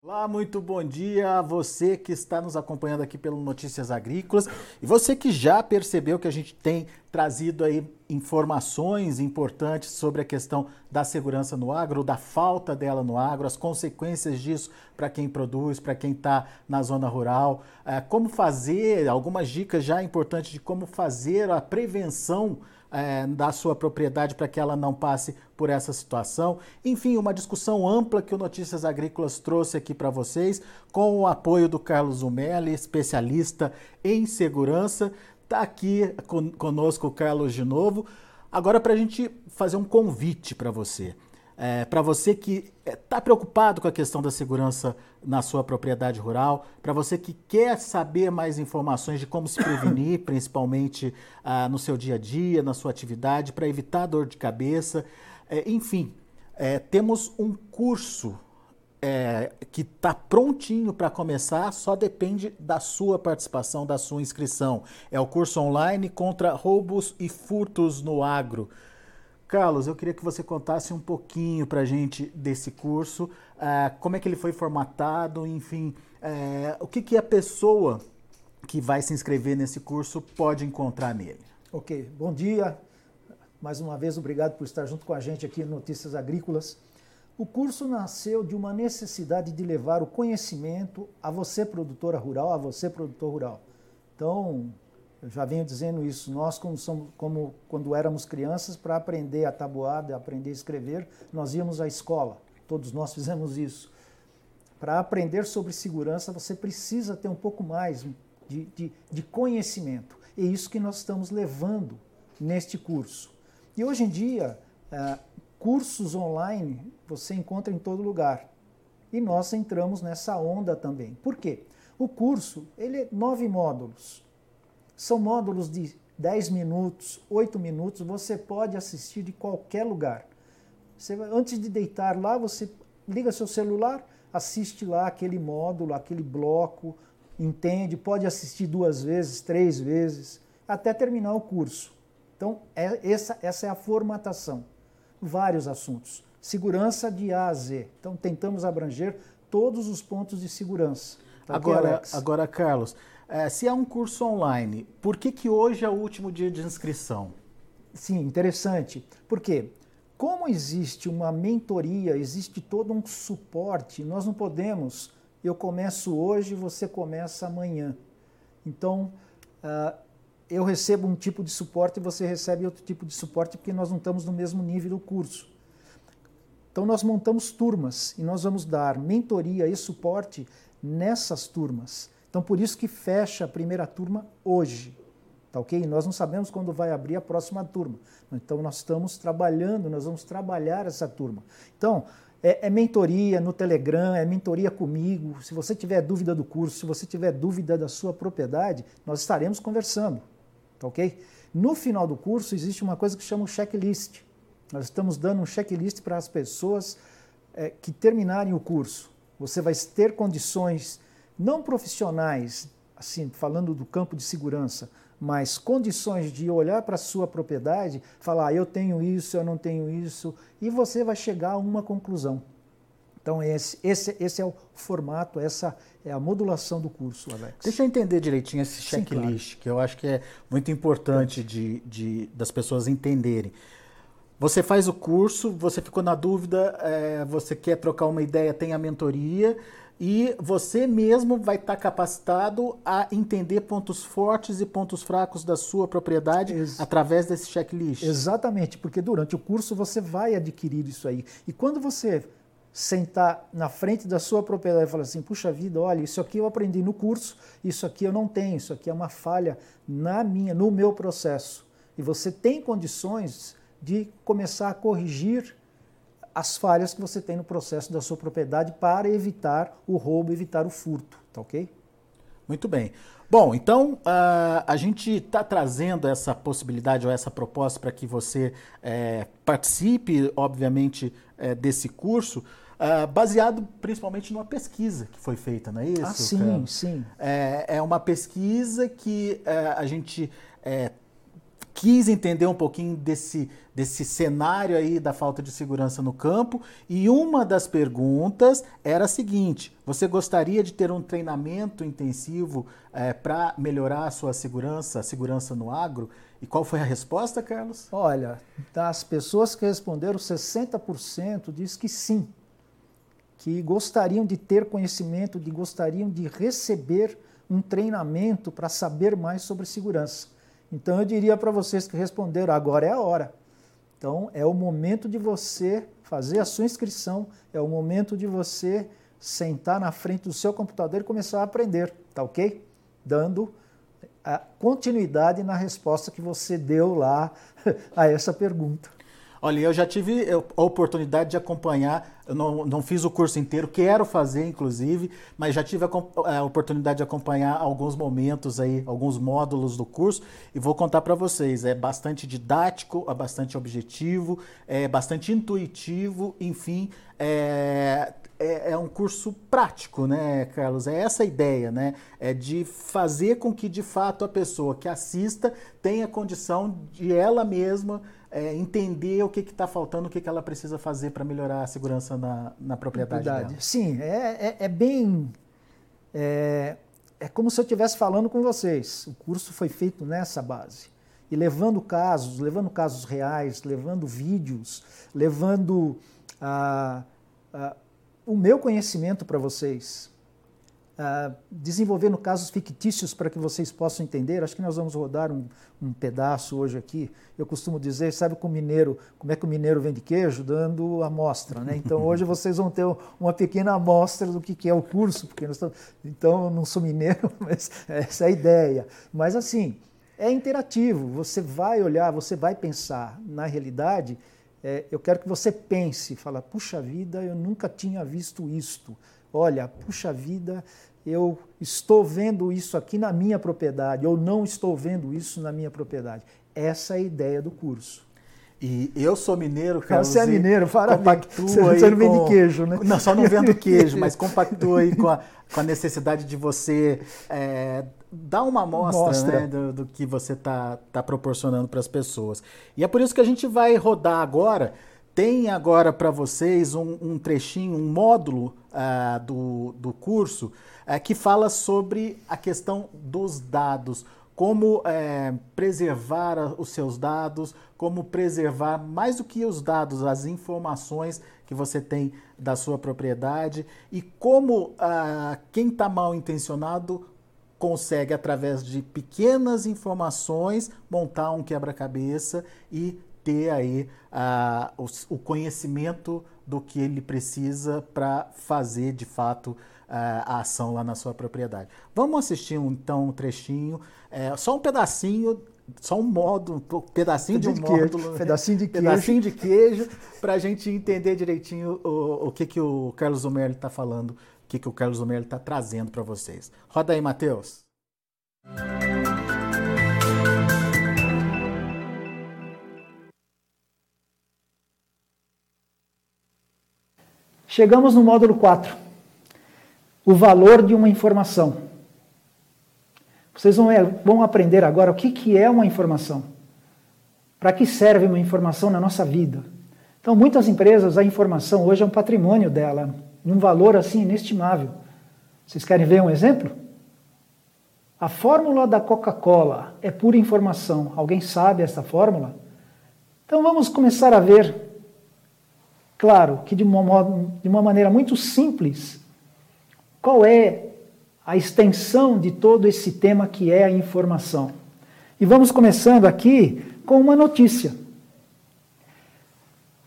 Olá, muito bom dia a você que está nos acompanhando aqui pelo Notícias Agrícolas e você que já percebeu que a gente tem trazido aí informações importantes sobre a questão da segurança no agro, da falta dela no agro, as consequências disso para quem produz, para quem está na zona rural, é, como fazer, algumas dicas já importantes de como fazer a prevenção é, da sua propriedade para que ela não passe por essa situação. Enfim, uma discussão ampla que o Notícias Agrícolas trouxe aqui para vocês, com o apoio do Carlos Umelli, especialista em segurança. Está aqui conosco o Carlos de novo. Agora, para a gente fazer um convite para você. É, para você que está é, preocupado com a questão da segurança na sua propriedade rural, para você que quer saber mais informações de como se prevenir, principalmente ah, no seu dia a dia, na sua atividade, para evitar dor de cabeça, é, enfim, é, temos um curso é, que está prontinho para começar, só depende da sua participação, da sua inscrição. É o curso online contra roubos e furtos no agro. Carlos, eu queria que você contasse um pouquinho para a gente desse curso, uh, como é que ele foi formatado, enfim, uh, o que, que a pessoa que vai se inscrever nesse curso pode encontrar nele. Ok, bom dia. Mais uma vez, obrigado por estar junto com a gente aqui no Notícias Agrícolas. O curso nasceu de uma necessidade de levar o conhecimento a você, produtora rural, a você, produtor rural. Então, eu já venho dizendo isso. Nós, como, somos, como quando éramos crianças, para aprender a tabuada, aprender a escrever, nós íamos à escola. Todos nós fizemos isso. Para aprender sobre segurança, você precisa ter um pouco mais de, de, de conhecimento. É isso que nós estamos levando neste curso. E hoje em dia, é, cursos online você encontra em todo lugar. E nós entramos nessa onda também. Por quê? O curso, ele é nove módulos. São módulos de 10 minutos, 8 minutos, você pode assistir de qualquer lugar. Você, antes de deitar lá, você liga seu celular, assiste lá aquele módulo, aquele bloco, entende, pode assistir duas vezes, três vezes, até terminar o curso. Então, é, essa, essa é a formatação. Vários assuntos. Segurança de A a Z. Então, tentamos abranger todos os pontos de segurança. Tá agora, agora, Carlos, é, se é um curso online, por que, que hoje é o último dia de inscrição? Sim, interessante. Por quê? Como existe uma mentoria, existe todo um suporte, nós não podemos, eu começo hoje, você começa amanhã. Então, uh, eu recebo um tipo de suporte e você recebe outro tipo de suporte porque nós não estamos no mesmo nível do curso. Então, nós montamos turmas e nós vamos dar mentoria e suporte nessas turmas. Então, por isso que fecha a primeira turma hoje. Tá ok? Nós não sabemos quando vai abrir a próxima turma. Então, nós estamos trabalhando, nós vamos trabalhar essa turma. Então, é, é, mentoria no Telegram, é mentoria comigo. Se você tiver dúvida do curso, se você tiver dúvida da sua propriedade, nós estaremos conversando. Tá ok? No final do curso, existe uma coisa que chama o checklist. Nós estamos dando um checklist para as pessoas é, que terminarem o curso. Você vai ter condições não profissionais, assim, falando do campo de segurança, mas condições de olhar para a sua propriedade, falar, ah, eu tenho isso, eu não tenho isso, e você vai chegar a uma conclusão. Então, esse, esse, esse é o formato, essa é a modulação do curso, Alex. Deixa eu entender direitinho esse checklist, claro. que eu acho que é muito importante de, de, das pessoas entenderem. Você faz o curso, você ficou na dúvida, é, você quer trocar uma ideia, tem a mentoria, e você mesmo vai estar tá capacitado a entender pontos fortes e pontos fracos da sua propriedade Ex através desse checklist. Exatamente, porque durante o curso você vai adquirir isso aí. E quando você sentar na frente da sua propriedade e falar assim: puxa vida, olha, isso aqui eu aprendi no curso, isso aqui eu não tenho, isso aqui é uma falha na minha, no meu processo. E você tem condições de começar a corrigir as falhas que você tem no processo da sua propriedade para evitar o roubo, evitar o furto, tá ok? Muito bem. Bom, então uh, a gente está trazendo essa possibilidade ou essa proposta para que você é, participe, obviamente, é, desse curso, uh, baseado principalmente numa pesquisa que foi feita, não é isso? Ah, sim, cara? sim. É, é uma pesquisa que uh, a gente quis entender um pouquinho desse, desse cenário aí da falta de segurança no campo. E uma das perguntas era a seguinte: você gostaria de ter um treinamento intensivo é, para melhorar a sua segurança, a segurança no agro? E qual foi a resposta, Carlos? Olha, das pessoas que responderam, 60% diz que sim, que gostariam de ter conhecimento, de gostariam de receber um treinamento para saber mais sobre segurança. Então eu diria para vocês que responderam, agora é a hora. Então é o momento de você fazer a sua inscrição, é o momento de você sentar na frente do seu computador e começar a aprender, tá ok? Dando continuidade na resposta que você deu lá a essa pergunta. Olha, eu já tive a oportunidade de acompanhar, eu não, não fiz o curso inteiro, quero fazer inclusive, mas já tive a, a oportunidade de acompanhar alguns momentos aí, alguns módulos do curso e vou contar para vocês. É bastante didático, é bastante objetivo, é bastante intuitivo, enfim, é, é, é, um curso prático, né, Carlos? É essa a ideia, né? É de fazer com que, de fato, a pessoa que assista tenha condição de ela mesma é, entender o que está faltando, o que, que ela precisa fazer para melhorar a segurança na, na propriedade Verdade. dela. Sim, é, é, é bem. É, é como se eu estivesse falando com vocês. O curso foi feito nessa base. E levando casos, levando casos reais, levando vídeos, levando ah, ah, o meu conhecimento para vocês. Uh, desenvolvendo casos fictícios para que vocês possam entender. Acho que nós vamos rodar um, um, pedaço hoje aqui. Eu costumo dizer, sabe com o mineiro, como é que o mineiro vende queijo? Dando amostra, né? Então hoje vocês vão ter uma pequena amostra do que, que é o curso, porque estamos, então eu não sou mineiro, mas essa é a ideia. Mas assim, é interativo, você vai olhar, você vai pensar. Na realidade, é, eu quero que você pense, fala, puxa vida, eu nunca tinha visto isto. Olha, puxa vida, eu estou vendo isso aqui na minha propriedade, ou não estou vendo isso na minha propriedade. Essa é a ideia do curso. E eu sou mineiro, Carlos. Você é mineiro, compactua você, aí você não vende com... queijo, né? Não, só não vendo queijo, mas compactua aí com a, com a necessidade de você é, dar uma amostra né, do, do, que você está tá proporcionando para as pessoas. E é por isso que a gente vai rodar agora. Tem agora para vocês um, um, trechinho, um módulo uh, do, do curso é, que fala sobre a questão dos dados, como é, preservar os seus dados, como preservar mais do que os dados, as informações que você tem da sua propriedade e como ah, quem está mal intencionado consegue, através de pequenas informações, montar um quebra-cabeça e ter aí ah, o, o conhecimento do que ele precisa para fazer de fato a ação lá na sua propriedade. Vamos assistir um, então um trechinho, é, só um pedacinho, só um módulo, um pedacinho de um módulo, pedacinho de queijo, pedacinho de queijo, para a gente entender direitinho o, o que, que o Carlos Zumerli está falando, o que, que o Carlos Zumerli está trazendo para vocês. Roda aí, Matheus. Chegamos no módulo 4 o valor de uma informação. Vocês vão, é, aprender agora o que, que é uma informação. Para que serve uma informação na nossa vida? Então, muitas empresas, a informação hoje é um patrimônio dela, um valor assim inestimável. Vocês querem ver um exemplo? A fórmula da Coca-Cola é pura informação. Alguém sabe essa fórmula? Então vamos começar a ver. Claro que de uma, de uma maneira muito simples, qual é a extensão de todo esse tema que é a informação? E vamos começando aqui com uma notícia.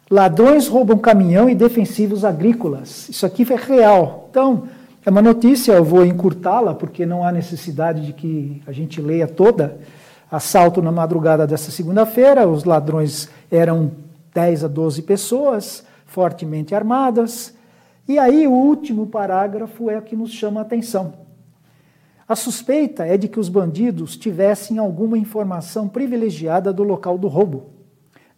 Ladrões roubam caminhão e defensivos agrícolas. Isso aqui é real. Então, é uma notícia, eu vou encurtá-la, porque não há necessidade de que a gente leia toda. Assalto na madrugada dessa segunda-feira, os ladrões eram 10 a 12 pessoas, fortemente armadas. E aí o último parágrafo é o que nos chama a atenção. A suspeita é de que os bandidos tivessem alguma informação privilegiada do local do roubo,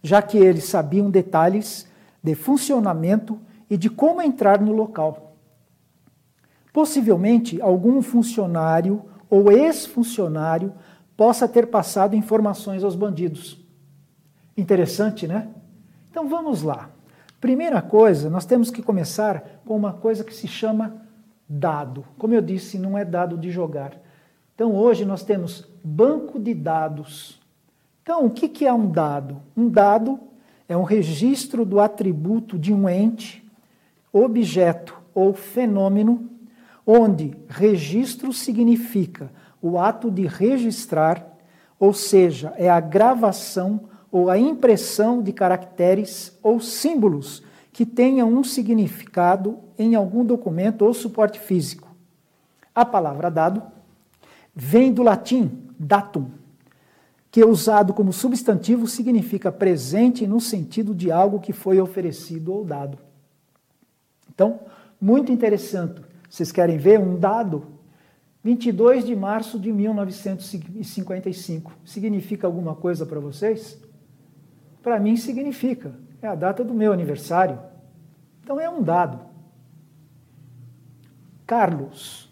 já que eles sabiam detalhes de funcionamento e de como entrar no local. Possivelmente algum funcionário ou ex-funcionário possa ter passado informações aos bandidos. Interessante, né? Então vamos lá. Primeira coisa, nós temos que começar com uma coisa que se chama dado. Como eu disse, não é dado de jogar. Então hoje nós temos banco de dados. Então, o que é um dado? Um dado é um registro do atributo de um ente, objeto ou fenômeno, onde registro significa o ato de registrar, ou seja, é a gravação ou a impressão de caracteres ou símbolos que tenham um significado em algum documento ou suporte físico. A palavra dado vem do latim datum, que usado como substantivo significa presente no sentido de algo que foi oferecido ou dado. Então, muito interessante. Vocês querem ver um dado? 22 de março de 1955. Significa alguma coisa para vocês? Para mim significa. É a data do meu aniversário. Então é um dado. Carlos.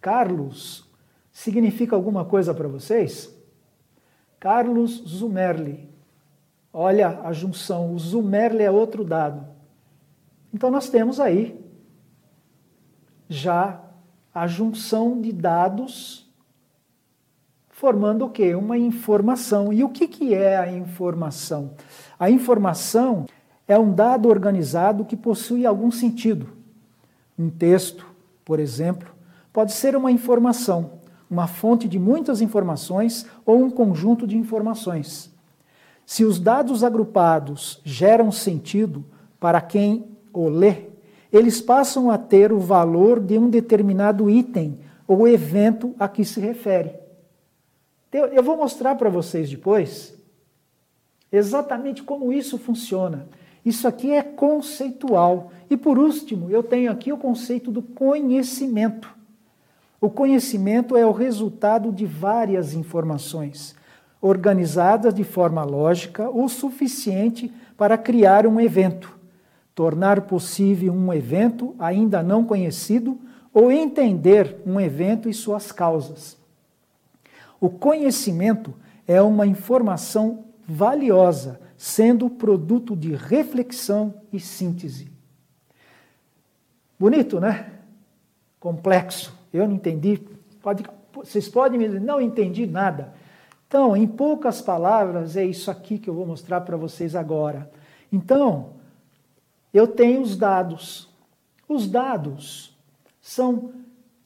Carlos significa alguma coisa para vocês? Carlos Zumerli. Olha a junção. O Zumerli é outro dado. Então nós temos aí já a junção de dados formando o quê? Uma informação. E o que, que é a informação? A informação é um dado organizado que possui algum sentido. Um texto, por exemplo, pode ser uma informação, uma fonte de muitas informações ou um conjunto de informações. Se os dados agrupados geram sentido para quem o lê, eles passam a ter o valor de um determinado item ou evento a que se refere. Eu vou mostrar para vocês depois exatamente como isso funciona. Isso aqui é conceitual. E por último, eu tenho aqui o conceito do conhecimento. O conhecimento é o resultado de várias informações, organizadas de forma lógica o suficiente para criar um evento tornar possível um evento ainda não conhecido ou entender um evento e suas causas. O conhecimento é uma informação valiosa, sendo produto de reflexão e síntese. Bonito, né? Complexo. Eu não entendi. Pode, vocês podem me dizer, não entendi nada. Então, em poucas palavras, é isso aqui que eu vou mostrar para vocês agora. Então, eu tenho os dados. Os dados são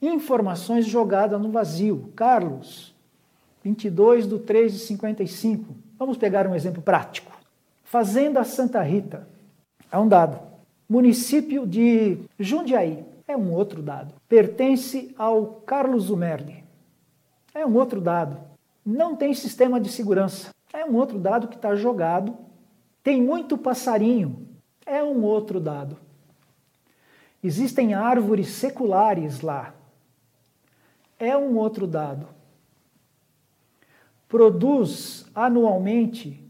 informações jogadas no vazio. Carlos, 22 do 3 de 55. Vamos pegar um exemplo prático. Fazenda Santa Rita é um dado. Município de Jundiaí é um outro dado. Pertence ao Carlos Zumerli. É um outro dado. Não tem sistema de segurança. É um outro dado que está jogado. Tem muito passarinho é um outro dado. Existem árvores seculares lá. É um outro dado. Produz anualmente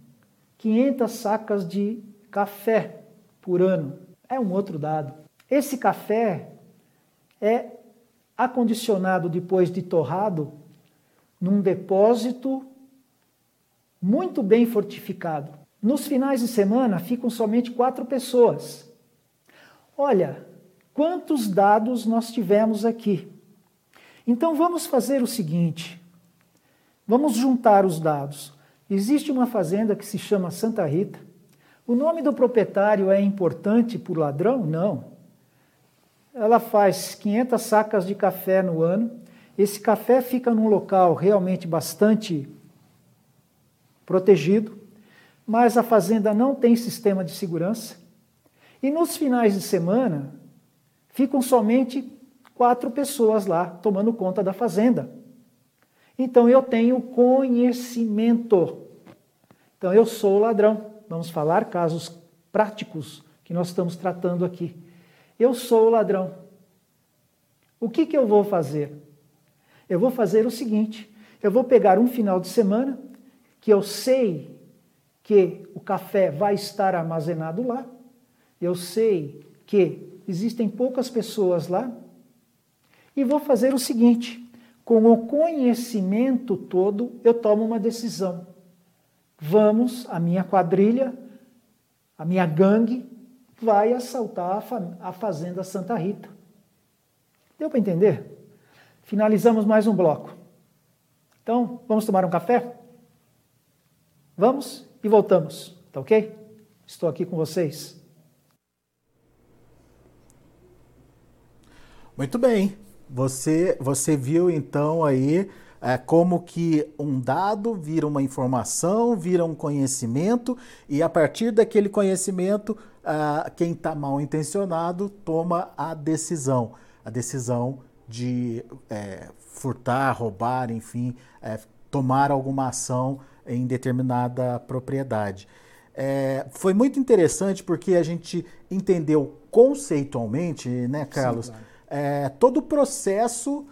500 sacas de café por ano. É um outro dado. Esse café é acondicionado depois de torrado num depósito muito bem fortificado. Nos finais de semana ficam somente quatro pessoas. Olha, quantos dados nós tivemos aqui. Então vamos fazer o seguinte: vamos juntar os dados. Existe uma fazenda que se chama Santa Rita. O nome do proprietário é importante para o ladrão? Não. Ela faz 500 sacas de café no ano. Esse café fica num local realmente bastante protegido mas a fazenda não tem sistema de segurança. E nos finais de semana, ficam somente quatro pessoas lá tomando conta da fazenda. Então eu tenho conhecimento. Então eu sou ladrão. Vamos falar casos práticos que nós estamos tratando aqui. Eu sou ladrão. O que, que eu vou fazer? Eu vou fazer o seguinte: eu vou pegar um final de semana que eu sei que o café vai estar armazenado lá. Eu sei que existem poucas pessoas lá. E vou fazer o seguinte: Com o conhecimento todo, eu tomo uma decisão. Vamos, a minha quadrilha, a minha gangue, vai assaltar a, Fazenda Santa Rita. Deu para entender? Finalizamos mais um bloco. Então, vamos tomar um café? Vamos e voltamos, tá ok? Estou aqui com vocês. Muito bem. Você, você viu então aí é, como que um dado vira uma informação, vira um conhecimento, e a partir daquele conhecimento, ah, quem está mal intencionado toma a decisão. A decisão de é, furtar, roubar, enfim, é, tomar alguma ação em determinada propriedade. É, foi muito interessante porque a gente entendeu conceitualmente, né, Carlos, Sim, claro. É, todo o processo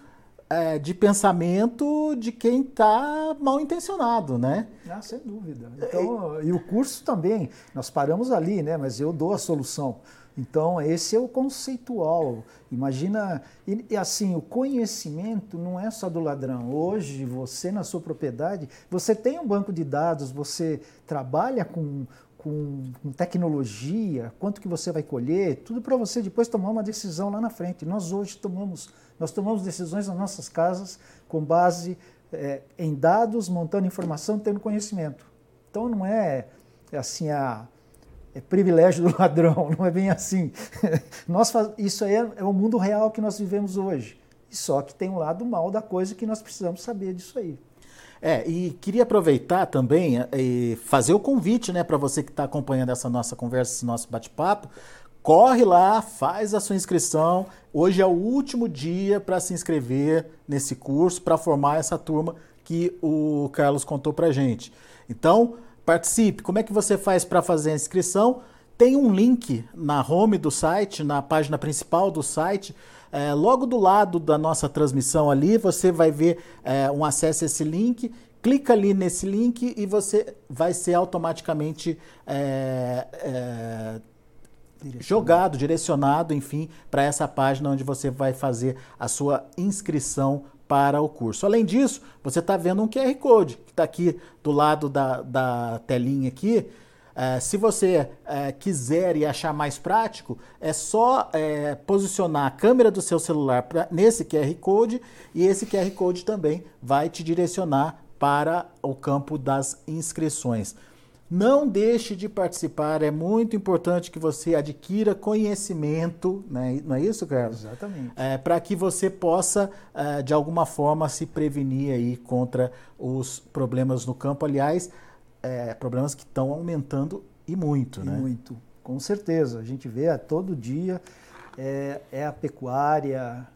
é, de pensamento de quem está mal intencionado, né? Ah, sem dúvida. Então, e o curso também, nós paramos ali, né? Mas eu dou a solução. Então, esse é o conceitual. Imagina, e, assim, o conhecimento não é só do ladrão. Hoje, você na sua propriedade, você tem um banco de dados, você trabalha com, com, com tecnologia, quanto que você vai colher, tudo para você depois tomar uma decisão lá na frente. Nós hoje tomamos, nós tomamos decisões nas nossas casas com base é, em dados, montando informação, tendo conhecimento. Então, não é, é assim a é privilégio do ladrão, não é bem assim. nós faz... Isso aí é, é, o mundo real que nós vivemos hoje. Só que tem um lado mal da coisa que nós precisamos saber disso aí. É, e queria aproveitar também é, e fazer o convite né, para você que está acompanhando essa nossa conversa, esse nosso bate-papo. Corre lá, faz a sua inscrição. Hoje é o último dia para se inscrever nesse curso, para formar essa turma que o Carlos contou para gente. Então, participe. Como é que você faz para fazer a inscrição? Tem um link na home do site, na página principal do site. É, logo do lado da nossa transmissão ali, você vai ver é, um acesso a esse link. Clica ali nesse link e você vai ser automaticamente é, é direcionado. jogado, direcionado, enfim, para essa página onde você vai fazer a sua inscrição para o curso. Além disso, você está vendo um QR Code que está aqui do lado da, da telinha aqui. É, se você é, quiser e achar mais prático, é só é, posicionar a câmera do seu celular pra, nesse QR Code e esse QR Code também vai te direcionar para o campo das inscrições. Não deixe de participar, é muito importante que você adquira conhecimento, né? não é isso, Carlos? Exatamente. É, Para que você possa, é, de alguma forma, se prevenir aí contra os problemas no campo. Aliás, é, problemas que estão aumentando e muito, e né? Muito, com certeza. A gente vê a todo dia, é, é a pecuária,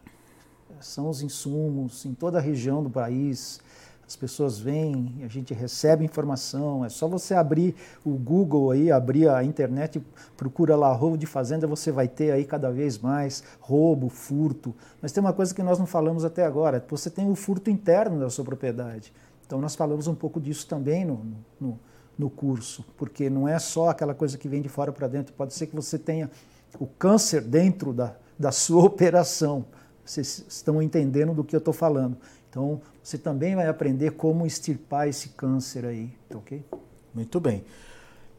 são os insumos em toda a região do país as pessoas vêm, a gente recebe informação, é só você abrir o Google aí, abrir a internet, procura lá roubo de fazenda, você vai ter aí cada vez mais roubo, furto. Mas tem uma coisa que nós não falamos até agora, você tem o furto interno da sua propriedade. Então nós falamos um pouco disso também no, no, no curso, porque não é só aquela coisa que vem de fora para dentro, pode ser que você tenha o câncer dentro da, da sua operação. Vocês estão entendendo do que eu estou falando. Então, você também vai aprender como extirpar esse câncer aí, tá ok? Muito bem.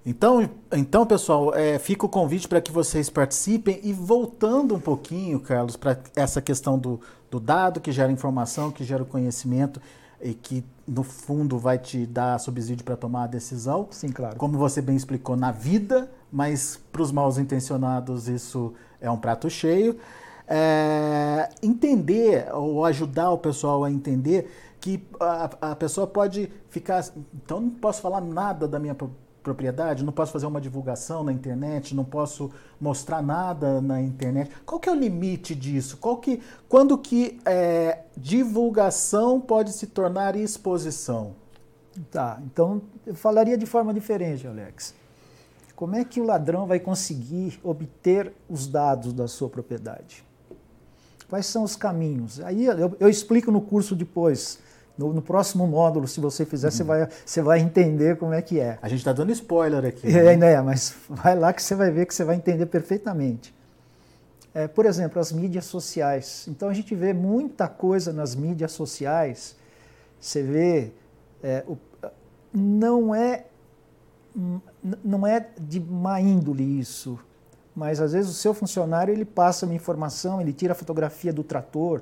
Então, então pessoal, é, fica o convite para que vocês participem e voltando um pouquinho, Carlos, para essa questão do, do dado que gera informação, que gera conhecimento e que no fundo vai te dar subsídio para tomar a decisão. Sim, claro. Como você bem explicou na vida, mas para os mal intencionados isso é um prato cheio é, entender ou ajudar o pessoal a entender que a, a, pessoa pode ficar. Então, não posso falar nada da minha propriedade, não posso fazer uma divulgação na internet, não posso mostrar nada na internet. Qual que é o limite disso? Qual que, quando que é, divulgação pode se tornar exposição? Tá, então eu falaria de forma diferente, Alex. Como é que o ladrão vai conseguir obter os dados da sua propriedade? Quais são os caminhos? Aí eu, eu explico no curso depois. No, no, próximo módulo, se você fizer, uhum. você, vai, você vai entender como é que é. A gente está dando spoiler aqui. É, né? É, mas vai lá que você vai ver que você vai entender perfeitamente. É, por exemplo, as mídias sociais. Então a gente vê muita coisa nas mídias sociais. Você vê, é, o, não é não é de má índole isso, mas às vezes o seu funcionário ele passa uma informação, ele tira a fotografia do trator,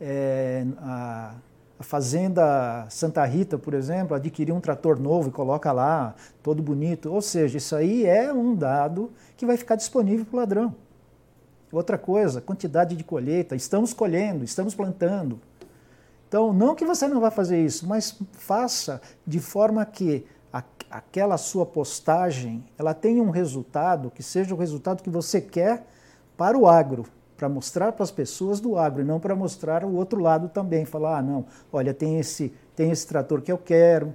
é, a, a fazenda Santa Rita, por exemplo, adquiriu um trator novo e coloca lá, todo bonito. Ou seja, isso aí é um dado que vai ficar disponível para o ladrão. Outra coisa, quantidade de colheita. Estamos colhendo, estamos plantando. Então, não que você não vá fazer isso, mas faça de forma que aquela sua postagem ela tenha um resultado que seja o resultado que você quer para o agro, para mostrar para as pessoas do agro e não para mostrar o outro lado também, falar, ah, não, olha, tem esse, tem esse trator que eu quero,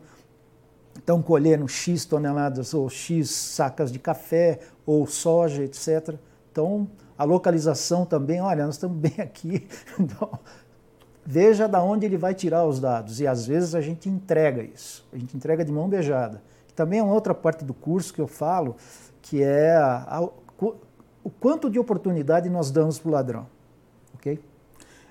estão colhendo X toneladas ou X sacas de café ou soja, etc. Então, a localização também, olha, nós estamos bem aqui. Então, veja da onde ele vai tirar os dados. E às vezes a gente entrega isso, a gente entrega de mão beijada. Também é uma outra parte do curso que eu falo, que é a, a, o quanto de oportunidade nós damos para o ladrão. ok?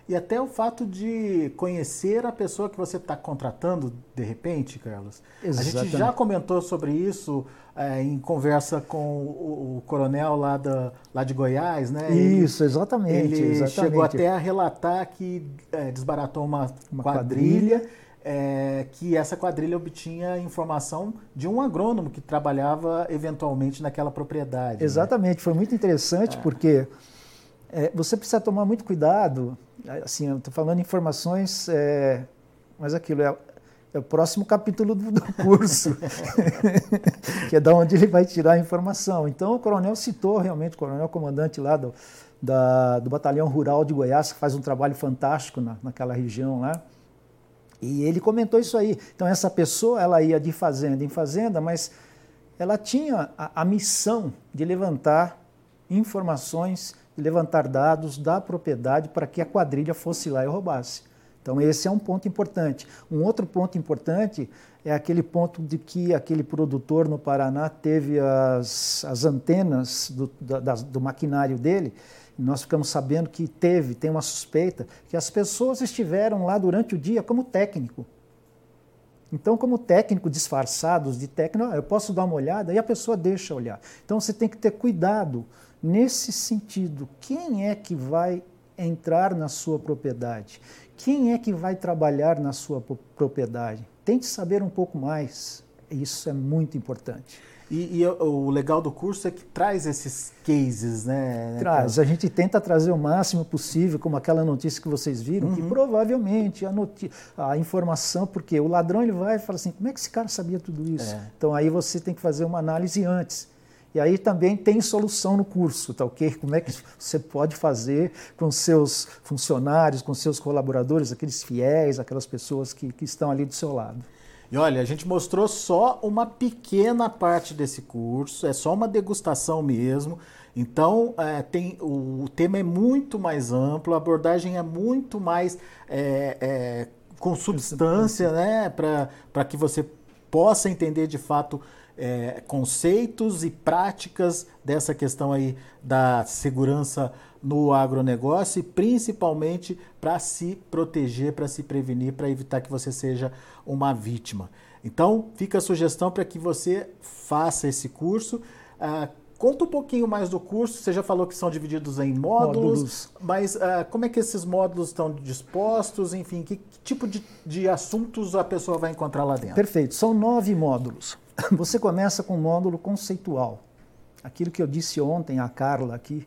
E até o fato de conhecer a pessoa que você está contratando, de repente, Carlos. Exatamente. A gente já comentou sobre isso é, em conversa com o, o, coronel lá, da, lá de Goiás, né? Isso, exatamente. Ele exatamente. chegou até a relatar que é, desbaratou uma, uma quadrilha. quadrilha. É, que essa quadrilha obtinha informação de um agrônomo que trabalhava eventualmente naquela propriedade. Né? Exatamente, né? foi muito interessante é. porque é, você precisa tomar muito cuidado assim, eu estou falando informações, é, mas aquilo é, é, o próximo capítulo do, do curso, que é da onde ele vai tirar a informação. Então, o coronel citou realmente, o coronel comandante lá do, da, do Batalhão Rural de Goiás, que faz um trabalho fantástico na, naquela região lá. E ele comentou isso aí. Então, essa pessoa, ela ia de fazenda em fazenda, mas ela tinha a, a missão de levantar informações levantar dados da propriedade para que a quadrilha fosse lá e roubasse. Então, esse é um ponto importante. Um outro ponto importante é aquele ponto de que aquele produtor no Paraná teve as, as antenas do, da, do maquinário dele. nós ficamos sabendo que teve, tem uma suspeita, que as pessoas estiveram lá durante o dia como técnico. Então, como técnico disfarçados de técnico, eu posso dar uma olhada e a pessoa deixa olhar. Então, você tem que ter cuidado Nesse sentido, quem é que vai entrar na sua propriedade? Quem é que vai trabalhar na sua propriedade? Tente saber um pouco mais. Isso é muito importante. E, e, o legal do curso é que traz esses cases, né? Traz. A gente tenta trazer o máximo possível, como aquela notícia que vocês viram, uhum. que provavelmente a, a, informação, porque o ladrão ele vai e fala assim, como é que esse cara sabia tudo isso? É. Então aí você tem que fazer uma análise antes. E aí também tem solução no curso, tá ok? Como é que você pode fazer com seus funcionários, com seus colaboradores, aqueles fiéis, aquelas pessoas que, que estão ali do seu lado. E olha, a gente mostrou só uma pequena parte desse curso, é só uma degustação mesmo. Então, é, tem, o, o, tema é muito mais amplo, a abordagem é muito mais é, é, com substância, né? Para que você possa entender de fato é, conceitos e práticas dessa questão aí da segurança no agronegócio e principalmente para se proteger, para se prevenir, para evitar que você seja uma vítima. Então, fica a sugestão para que você faça esse curso. Ah, conta um pouquinho mais do curso. Você já falou que são divididos em módulos, módulos. mas ah, como é que esses módulos estão dispostos? Enfim, que, que tipo de, de assuntos a pessoa vai encontrar lá dentro? Perfeito. São nove módulos. Você começa com um módulo conceitual. Aquilo que eu disse ontem a Carla aqui,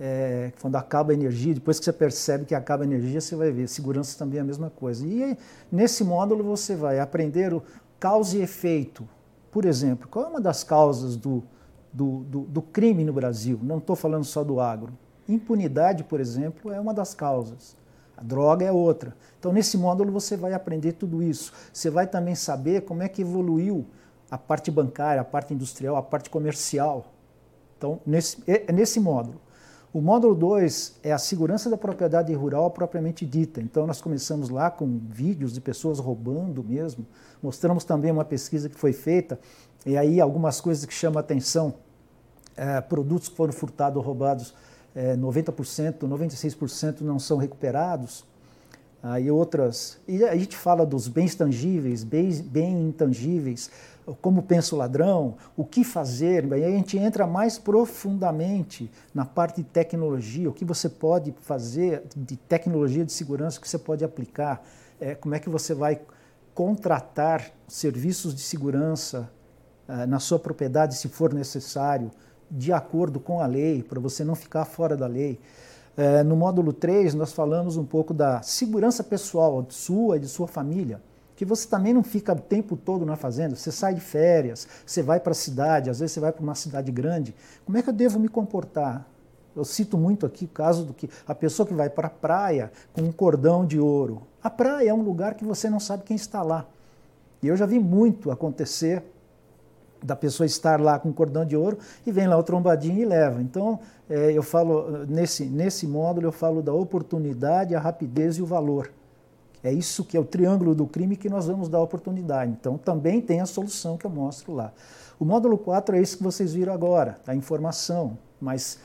é, quando acaba a energia, depois que você percebe que acaba a energia, você vai ver. Segurança também é a mesma coisa. E nesse módulo você vai aprender o causa e efeito. Por exemplo, qual é uma das causas do, do, do, do crime no Brasil? Não estou falando só do agro. Impunidade, por exemplo, é uma das causas. A droga é outra. Então, nesse módulo, você vai aprender tudo isso. Você vai também saber como é que evoluiu a parte bancária, a parte industrial, a parte comercial. Então, nesse, é, é nesse módulo. O módulo 2 é a segurança da propriedade rural propriamente dita. Então, nós começamos lá com vídeos de pessoas roubando mesmo. Mostramos também uma pesquisa que foi feita, e aí algumas coisas que chamam a atenção: é, produtos que foram furtados ou roubados é, 90%, 96% não são recuperados. Aí outras. E a gente fala dos bens tangíveis, bens bem intangíveis, como pensa o ladrão, o que fazer. Aí a gente entra mais profundamente na parte de tecnologia, o que você pode fazer de tecnologia de segurança que você pode aplicar, é, como é que você vai contratar serviços de segurança é, na sua propriedade, se for necessário, de acordo com a lei, para você não ficar fora da lei. É, no módulo 3, nós falamos um pouco da segurança pessoal sua e de sua família, que você também não fica o tempo todo na fazenda, você sai de férias, você vai para a cidade, às vezes você vai para uma cidade grande. Como é que eu devo me comportar? Eu cito muito aqui o caso do que a pessoa que vai para a praia com um cordão de ouro. A praia é um lugar que você não sabe quem está lá. E eu já vi muito acontecer da pessoa estar lá com cordão de ouro e vem lá o trombadinho e leva. Então, é, eu falo, nesse, nesse módulo, eu falo da oportunidade, a rapidez e o valor. É isso que é o triângulo do crime que nós vamos dar oportunidade. Então, também tem a solução que eu mostro lá. O módulo 4 é esse que vocês viram agora, a informação. Mas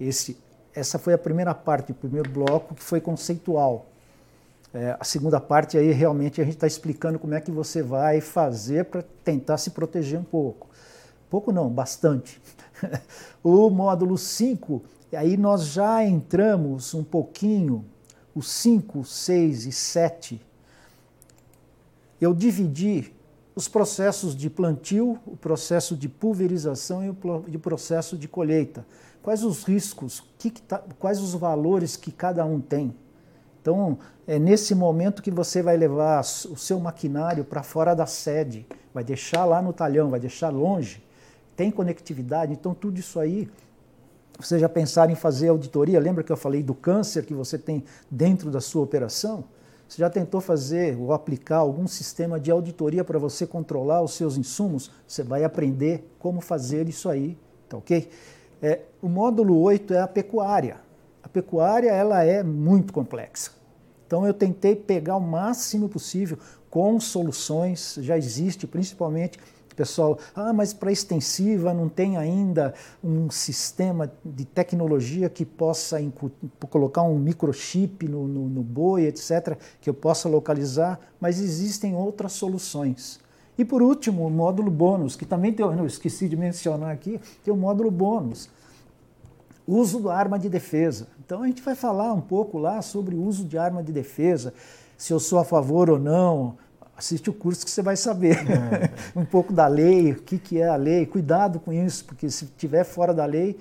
esse, essa foi a primeira parte, o primeiro bloco, que foi conceitual. É, a segunda parte aí realmente a gente está explicando como é que você vai fazer para tentar se proteger um pouco. Pouco não, bastante. o módulo 5, aí nós já entramos um pouquinho, o 5, 6 e 7. Eu dividi os processos de plantio, o processo de pulverização e o processo de colheita. Quais os riscos, que que tá, quais os valores que cada um tem. Então, é nesse momento que você vai levar o seu maquinário para fora da sede, vai deixar lá no talhão, vai deixar longe, tem conectividade, então tudo isso aí, você já pensar em fazer auditoria, lembra que eu falei do câncer que você tem dentro da sua operação? Você já tentou fazer ou aplicar algum sistema de auditoria para você controlar os seus insumos? Você vai aprender como fazer isso aí, tá ok? É, o módulo 8 é a pecuária pecuária ela é muito complexa. Então eu tentei pegar o máximo possível com soluções, já existe, principalmente pessoal, ah, mas para extensiva não tem ainda um sistema de tecnologia que possa colocar um microchip no, no, no, boi, etc., que eu possa localizar, mas existem outras soluções. E por último, o módulo bônus, que também tem, eu esqueci de mencionar aqui, tem o módulo bônus uso da arma de defesa. Então a gente vai falar um pouco lá sobre o uso de arma de defesa, se eu sou a favor ou não. Assiste o curso que você vai saber é. um pouco da lei, o que, que é a lei. Cuidado com isso, porque se estiver fora da lei,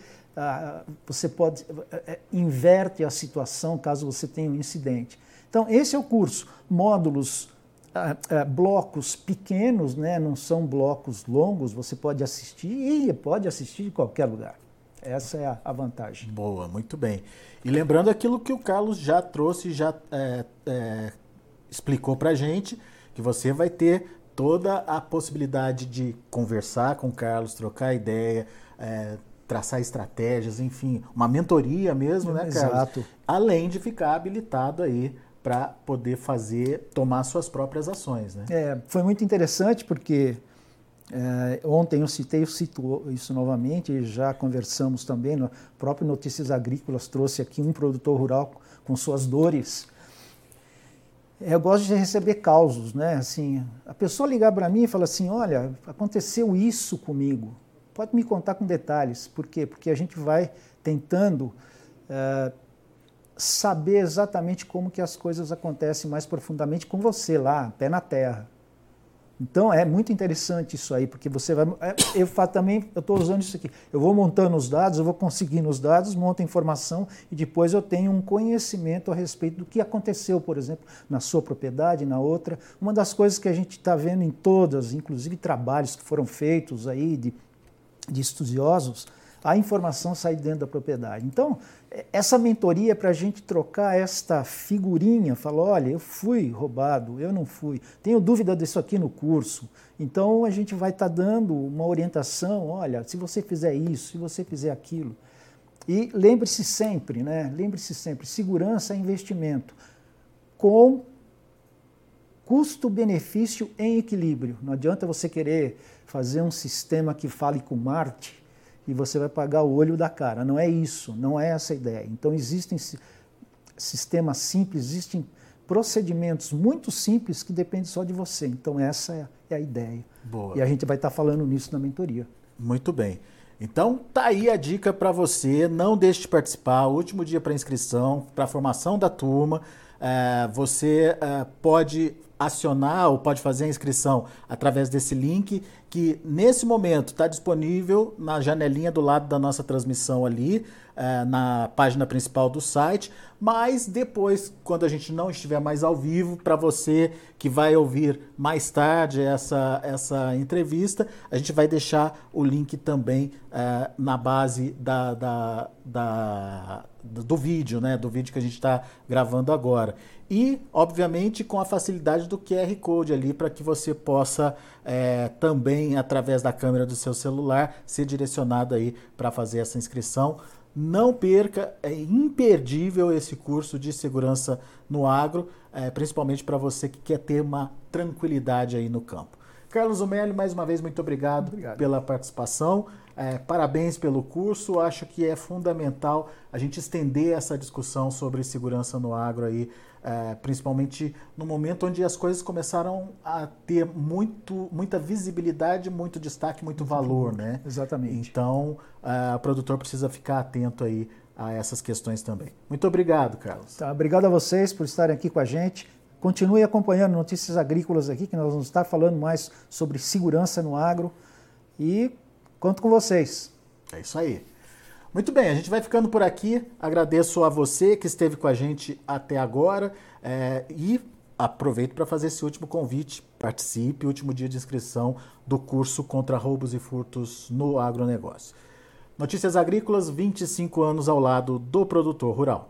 você pode eh, eh, inverte a situação caso você tenha um incidente. Então esse é o curso. Módulos blocos pequenos, né? não são blocos longos, você pode assistir e pode assistir de qualquer lugar. Essa é a, vantagem. Boa, muito bem. E lembrando aquilo que o Carlos já trouxe, já é, é, explicou para gente, que você vai ter toda a possibilidade de conversar com o Carlos, trocar ideia, é, traçar estratégias, enfim, uma mentoria mesmo, né, Carlos? Exato. Além de ficar habilitado aí para poder fazer, tomar suas próprias ações, né? É, foi muito interessante porque é, ontem eu citei, eu cito isso novamente, já conversamos também, no próprio Notícias Agrícolas trouxe aqui um produtor rural com suas dores. É, eu gosto de receber causos, né? Assim, a pessoa ligar para mim e falar assim, olha, aconteceu isso comigo. Pode me contar com detalhes. Por quê? Porque a gente vai tentando é, saber exatamente como que as coisas acontecem mais profundamente com você lá, pé na terra. Então é muito interessante isso aí, porque você vai. É, eu também eu estou usando isso aqui. Eu vou montando os dados, eu vou conseguindo os dados, monto a informação e depois eu tenho um conhecimento a respeito do que aconteceu, por exemplo, na sua propriedade, na outra. Uma das coisas que a gente está vendo em todas, inclusive trabalhos que foram feitos aí de, de estudiosos, a informação sai dentro da propriedade. Então, essa mentoria é para a gente trocar esta figurinha, falar, olha, eu fui roubado, eu não fui, tenho dúvida disso aqui no curso. Então a gente vai estar tá dando uma orientação, olha, se você fizer isso, se você fizer aquilo. E lembre-se sempre, né? Lembre-se sempre, segurança é investimento com custo-benefício em equilíbrio. Não adianta você querer fazer um sistema que fale com Marte e você vai pagar o olho da cara. Não é isso, não é essa a ideia. Então existem sistemas simples, existem procedimentos muito simples que dependem só de você. Então essa é, é a ideia. Boa. E a gente vai estar falando nisso na mentoria. Muito bem. Então tá aí a dica para você, não deixe de participar, último dia para inscrição, para a formação da turma. É, você é, pode acionar ou pode fazer a inscrição através desse link que nesse momento está disponível na janelinha do lado da nossa transmissão ali, é, na página principal do site, mas depois, quando a gente não estiver mais ao vivo, para você que vai ouvir mais tarde essa, essa entrevista, a gente vai deixar o link também é, na base da, da, da, do vídeo, né? Do vídeo que a gente está gravando agora. E, obviamente, com a facilidade do QR Code ali para que você possa é, também, através da câmera do seu celular, ser direcionado aí para fazer essa inscrição. Não perca, é imperdível esse curso de segurança no agro, é, principalmente para você que quer ter uma tranquilidade aí no campo. Carlos Umelli, mais uma vez, muito obrigado, obrigado. pela participação. É, parabéns pelo curso. Acho que é fundamental a gente estender essa discussão sobre segurança no agro aí, é, principalmente no momento onde as coisas começaram a ter muito, muita visibilidade, muito destaque, muito valor, né? Exatamente. Então, é, o produtor precisa ficar atento aí a essas questões também. Muito obrigado, Carlos. Tá, obrigado a vocês por estarem aqui com a gente. Continue acompanhando Notícias Agrícolas aqui, que nós vamos estar falando mais sobre segurança no agro. E conto com vocês. É isso aí. Muito bem, a gente vai ficando por aqui. Agradeço a você que esteve com a gente até agora é, e aproveito para fazer esse último convite. Participe, último dia de inscrição do curso contra roubos e furtos no agronegócio. Notícias Agrícolas, 25 anos ao lado do produtor rural.